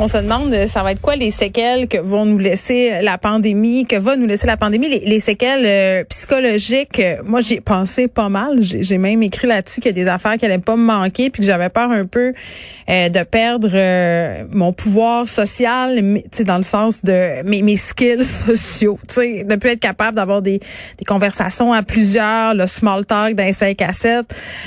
On se demande, euh, ça va être quoi les séquelles que vont nous laisser la pandémie, que va nous laisser la pandémie, les, les séquelles euh, psychologiques. Euh, moi, j'ai pensé pas mal. J'ai même écrit là-dessus qu'il y a des affaires qui allaient pas me manquer, puis que j'avais peur un peu de perdre mon pouvoir social, mais, dans le sens de mes, mes skills sociaux, de plus être capable d'avoir des, des conversations à plusieurs, le small talk d'un 5 à 7,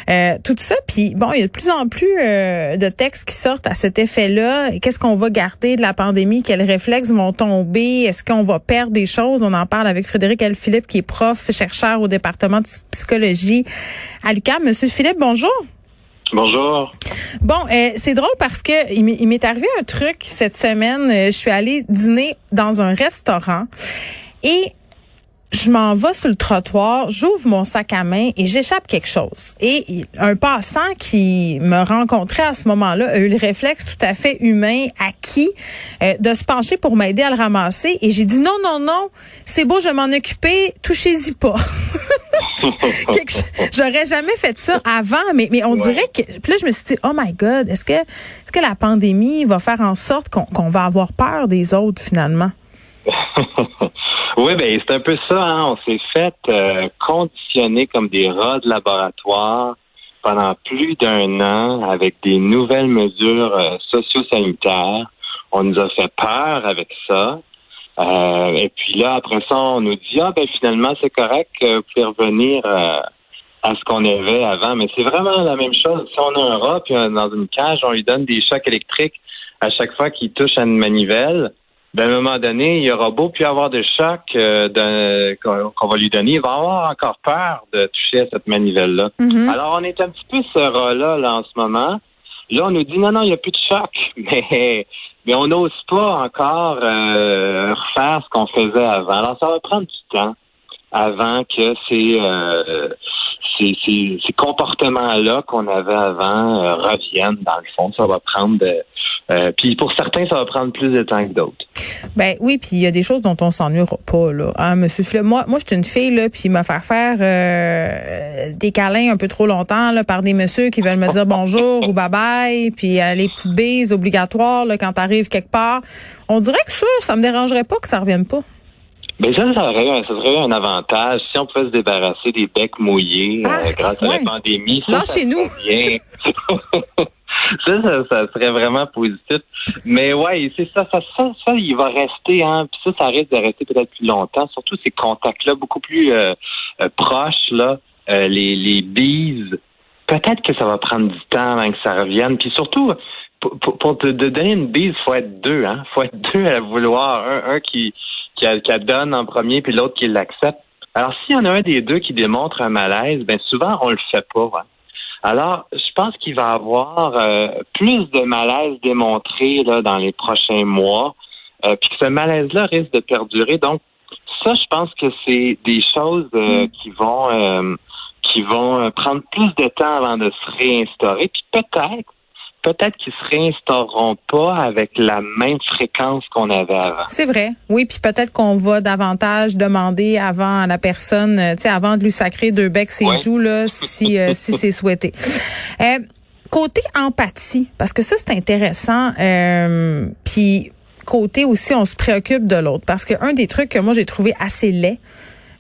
euh, tout ça. Puis bon, il y a de plus en plus de textes qui sortent à cet effet-là. Qu'est-ce qu'on va garder de la pandémie? Quels réflexes vont tomber? Est-ce qu'on va perdre des choses? On en parle avec Frédéric L. Philippe, qui est prof, chercheur au département de psychologie à l'UQAM. Monsieur Philippe, bonjour. Bonjour. Bon, euh, c'est drôle parce que il m'est- il m'est arrivé un truc cette semaine. Euh, Je suis allée dîner dans un restaurant et je m'en vais sur le trottoir, j'ouvre mon sac à main et j'échappe quelque chose. Et un passant qui me rencontrait à ce moment-là a eu le réflexe tout à fait humain, acquis, euh, de se pencher pour m'aider à le ramasser. Et j'ai dit non, non, non, c'est beau, je vais m'en occuper, touchez-y pas. J'aurais jamais fait ça avant, mais, mais on dirait que. Puis là, je me suis dit, oh my God, est-ce que, est-ce que la pandémie va faire en sorte qu'on qu'on va avoir peur des autres finalement? Oui, ben c'est un peu ça. Hein? On s'est fait euh, conditionner comme des rats de laboratoire pendant plus d'un an avec des nouvelles mesures euh, socio-sanitaires. On nous a fait peur avec ça. Euh, et puis là, après ça, on nous dit ah ben finalement c'est correct, vous pouvez revenir euh, à ce qu'on avait avant. Mais c'est vraiment la même chose. Si on a un rat puis dans une cage, on lui donne des chocs électriques à chaque fois qu'il touche à une manivelle. Ben, à un moment donné, il aura beau puis avoir des chocs euh, qu'on va lui donner, il va avoir encore peur de toucher à cette manivelle-là. Mhm. Alors, on est un petit peu ce rat-là là, en ce moment. Là, on nous dit non, non, il n'y a plus de choc, mais mais on n'ose pas encore euh, refaire ce qu'on faisait avant. Alors, ça va prendre du temps avant que ces euh, ces, ces, comportements-là qu'on avait avant euh, reviennent. Dans le fond, ça va prendre de, euh, puis pour certains, ça va prendre plus de temps que d'autres. Ben oui, puis il y a des choses dont on s'ennuiera pas là, hein, Monsieur. Moi, moi, je suis une fille là, puis me faire faire euh, des câlins un peu trop longtemps là par des messieurs qui veulent me dire bonjour ou bye bye, puis euh, les petites bises obligatoires là quand t'arrives quelque part. On dirait que ça, ça me dérangerait pas que ça revienne pas. Ben ça, ça aurait, un- ça serait un avantage si on pouvait se débarrasser des becs mouillés euh, Ah, grâce à la pandémie. Ça, ça Lâchez-nous. serait bien. ça, ça, ça serait vraiment positif. Mais ouais, c'est ça, ça, ça, ça, il va rester, hein. Puis ça, ça risque de rester peut-être plus longtemps. Surtout ces contacts-là beaucoup plus euh, euh, proches, là, euh, les, les bises. Peut-être que ça va prendre du temps avant que ça revienne. Puis surtout, pour, pour, te donner une bise, faut être deux, hein. Faut être deux à vouloir. Un, un qui, la donne en premier, puis l'autre qui l'accepte. Alors, s'il y en a un des deux qui démontre un malaise, ben souvent on le fait pas. hein. Alors, je pense qu'il va y avoir euh, plus de malaise démontré là, dans les prochains mois, euh, puis que ce malaise-là risque de perdurer. Donc, ça, je pense que c'est des choses euh, qui vont qui vont prendre plus de temps avant de se réinstaurer. Puis peut-être, peut-être qu'ils se réinstaureront pas avec la même fréquence qu'on avait avant. C'est vrai. Oui, puis peut-être qu'on va davantage demander avant à la personne, euh, tu sais, avant de lui sacrer deux becs ses Ouais. joues là, si euh, si c'est souhaité. Euh, côté empathie, parce que ça c'est intéressant. Euh, puis côté aussi, on se préoccupe de l'autre, parce que un des trucs que moi j'ai trouvé assez laid.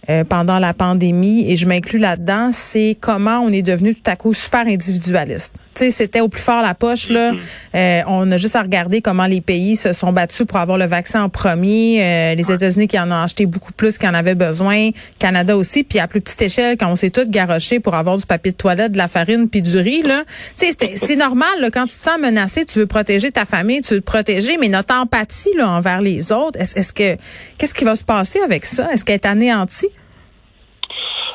euh, pendant la pandémie et je m'inclus là-dedans, c'est comment on est devenu tout à coup super individualiste. Tu sais, c'était au plus fort la poche là. Euh, on a juste à regarder comment les pays se sont battus pour avoir le vaccin en premier. Euh, les États-Unis qui en ont acheté beaucoup plus qu'ils en avaient besoin, Canada aussi, puis à plus petite échelle quand on s'est tous garochés pour avoir du papier de toilette, de la farine puis du riz là. Tu sais, c'était- c'est normal là, quand tu te sens menacé, tu veux protéger ta famille, tu veux te protéger, mais notre empathie là envers les autres, est-ce est-ce que qu'est-ce qui va se passer avec ça? Est-ce qu'elle est anéantie?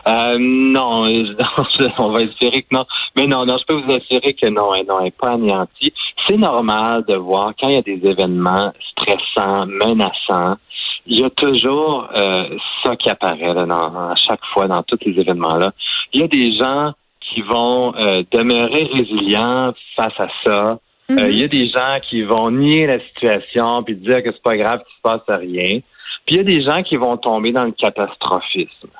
Euh, non, on va espérer que non. Mais non, non, je peux vous assurer que non, elle, non, elle n'est pas anéantie. C'est normal de voir quand il y a des événements stressants, menaçants, il y a toujours euh, ça qui apparaît là, dans, à chaque fois dans tous les événements-là. Il y a des gens qui vont euh, demeurer résilients face à ça. Euh, il y a des gens qui vont nier la situation puis dire que c'est pas grave, qu'il se passe rien. Puis il y a des gens qui vont tomber dans le catastrophisme.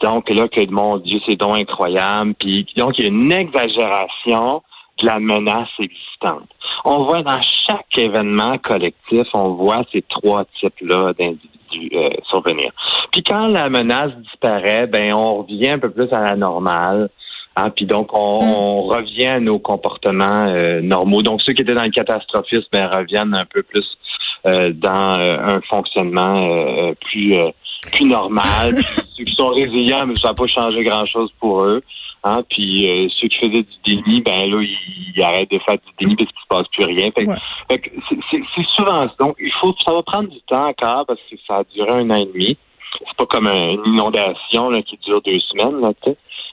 Donc là, que mon Dieu, c'est donc incroyable. Puis donc, il y a une exagération de la menace existante. On voit dans chaque événement collectif, on voit ces trois types-là d'individus euh, survenir. Puis quand la menace disparaît, ben on revient un peu plus à la normale. Hein, puis donc, on, Mm. on revient à nos comportements euh, normaux. Donc, ceux qui étaient dans le catastrophisme ben, reviennent un peu plus euh, dans euh, un fonctionnement euh, plus euh, plus normal. Puis ceux qui sont résilients, mais ça n'a pas changé grand-chose pour eux. Hein, puis euh, ceux qui faisaient du déni, ben là, ils, ils arrêtent de faire du déni parce qu'il se passe plus rien. Fait, Ouais. c'est- souvent ça. Donc, il faut ça va prendre du temps encore parce que ça a duré un an et demi. C'est pas comme un- une inondation là, qui dure deux semaines là,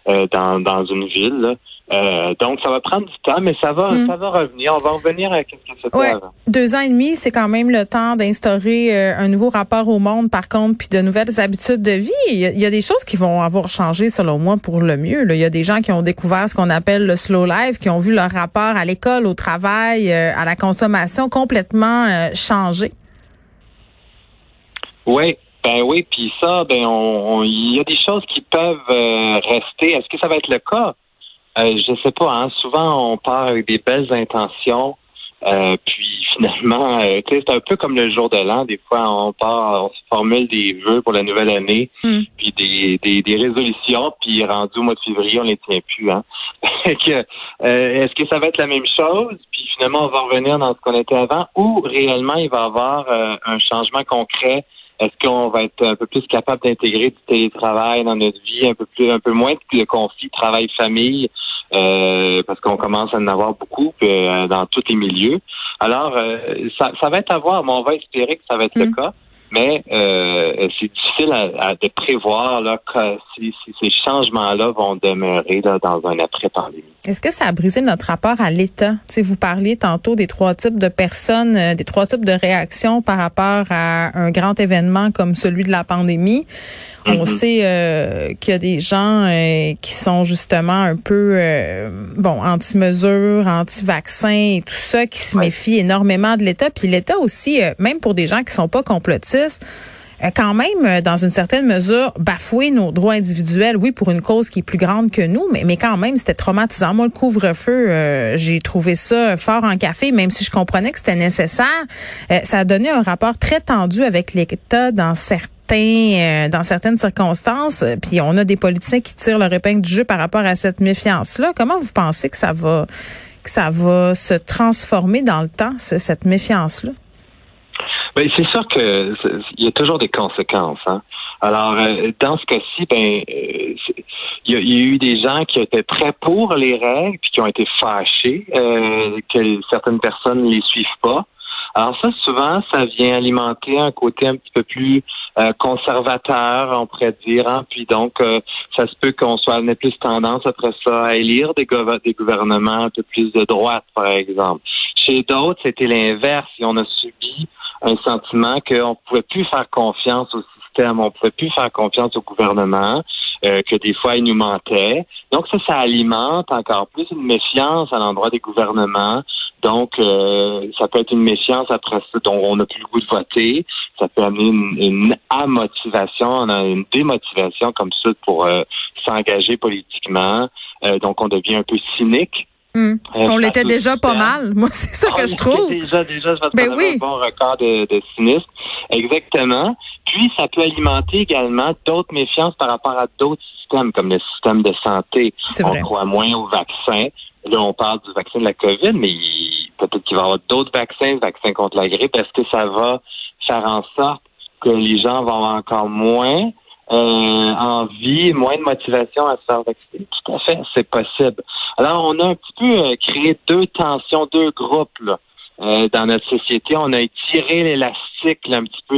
euh, dans, dans une ville. là. Euh, donc, ça va prendre du temps, mais ça va, Mm. ça va revenir. On va revenir à ce que c'était Ouais. avant. Deux ans et demi, c'est quand même le temps d'instaurer euh, un nouveau rapport au monde, par contre, puis de nouvelles habitudes de vie. Il y, a, il y a des choses qui vont avoir changé, selon moi, pour le mieux. là. Il y a des gens qui ont découvert ce qu'on appelle le slow life, qui ont vu leur rapport à l'école, au travail, euh, à la consommation complètement changer. Oui, ben oui, puis ça, ben on, il y a des choses qui peuvent rester. Est-ce que ça va être le cas? Euh, je sais pas, hein. Souvent on part avec des belles intentions. euh, puis finalement, euh, c'est un peu comme le jour de l'an. Des fois, on part, on se formule des vœux pour la nouvelle année, Mm. puis des, des, des résolutions, puis rendu au mois de février, on les tient plus. Hein. Euh, Est-ce que ça va être la même chose? Puis finalement, on va revenir dans ce qu'on était avant, ou réellement, il va y avoir euh, un changement concret est-ce qu'on va être un peu plus capable d'intégrer du télétravail dans notre vie, un peu plus, un peu moins de conflits travail-famille, euh, parce qu'on commence à en avoir beaucoup euh, dans tous les milieux? Alors, euh, ça, ça va être à voir, mais on va espérer que ça va être le Mm. cas. Mais euh, c'est difficile à, à- de prévoir là, que si, si ces changements-là vont demeurer là, dans un après-pandémie. Est-ce que ça a brisé notre rapport à l'État? Tu sais, vous parliez tantôt des trois types de personnes, euh, des trois types de réactions par rapport à un grand événement comme celui de la pandémie. On Mhm. sait euh, qu'il y a des gens euh, qui sont justement un peu euh, bon anti-mesures, anti-vaccins et tout ça, qui se Ouais. méfient énormément de l'État. Puis l'État aussi, euh, même pour des gens qui sont pas complotistes, euh, quand même, euh, dans une certaine mesure, bafouer nos droits individuels, oui, pour une cause qui est plus grande que nous, mais, mais quand même, c'était traumatisant. Moi, le couvre-feu, euh, j'ai trouvé ça fort en café, même si je comprenais que c'était nécessaire. Euh, ça a donné un rapport très tendu avec l'État dans certains euh, dans certaines circonstances, Euh, puis on a des politiciens qui tirent leur épingle du jeu par rapport à cette méfiance-là. Comment vous pensez que ça va que ça va se transformer dans le temps, ce- cette méfiance-là? Ben, c'est sûr que il y a toujours des conséquences. Hein? Alors, euh, dans ce cas-ci, ben, euh, il y, a- eu des gens qui étaient très pour les règles, puis qui ont été fâchés euh, que certaines personnes ne les suivent pas. Alors ça, souvent, ça vient alimenter un côté un petit peu plus euh, conservateur, on pourrait dire. Hein? Puis donc, euh, ça se peut qu'on soit plus tendance après ça à élire des, des gouvernements un peu plus de droite, par exemple. Chez d'autres, c'était l'inverse. On a subi un sentiment qu'on pouvait plus faire confiance au système, on pouvait plus faire confiance au gouvernement, euh, que des fois il nous mentait. Donc ça, ça alimente encore plus une méfiance à l'endroit des gouvernements. Donc euh, ça peut être une méfiance après ça, dont on n'a plus le goût de voter. Ça peut amener une, une amotivation, une démotivation comme ça pour euh, s'engager politiquement. Euh, donc on devient un peu cynique. Hum. Euh, On l'était déjà pas mal. Moi, c'est ça Ah, que je trouve. Déjà, déjà, je pense Ben oui. un bon record de, de cynisme. Exactement. Puis, ça peut alimenter également d'autres méfiances par rapport à d'autres systèmes, comme le système de santé. C'est On croit moins au vaccin. Là, on parle du vaccin de la COVID, mais peut-être qu'il va y avoir d'autres vaccins, vaccins contre la grippe. Est-ce que ça va faire en sorte que les gens vont avoir encore moins euh, envie, moins de motivation à se faire vacciner? Tout à fait, c'est possible. Alors, on a un petit peu euh, créé deux tensions, deux groupes là, euh, dans notre société. On a étiré l'élastique un petit peu.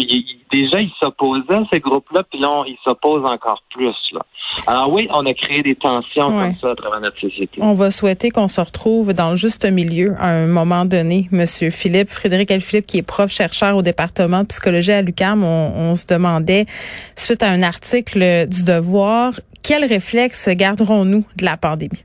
déjà, ils s'opposaient, ces groupes-là, puis là, ils s'opposent encore plus. Là. Alors oui, on a créé des tensions comme ça à travers notre société. On va souhaiter qu'on se retrouve dans le juste milieu à un moment donné, Monsieur Philippe. Frédéric Philippe, qui est prof chercheur au département de psychologie à l'UQAM, on, on se demandait, suite à un article du Devoir, quel réflexe garderons-nous de la pandémie?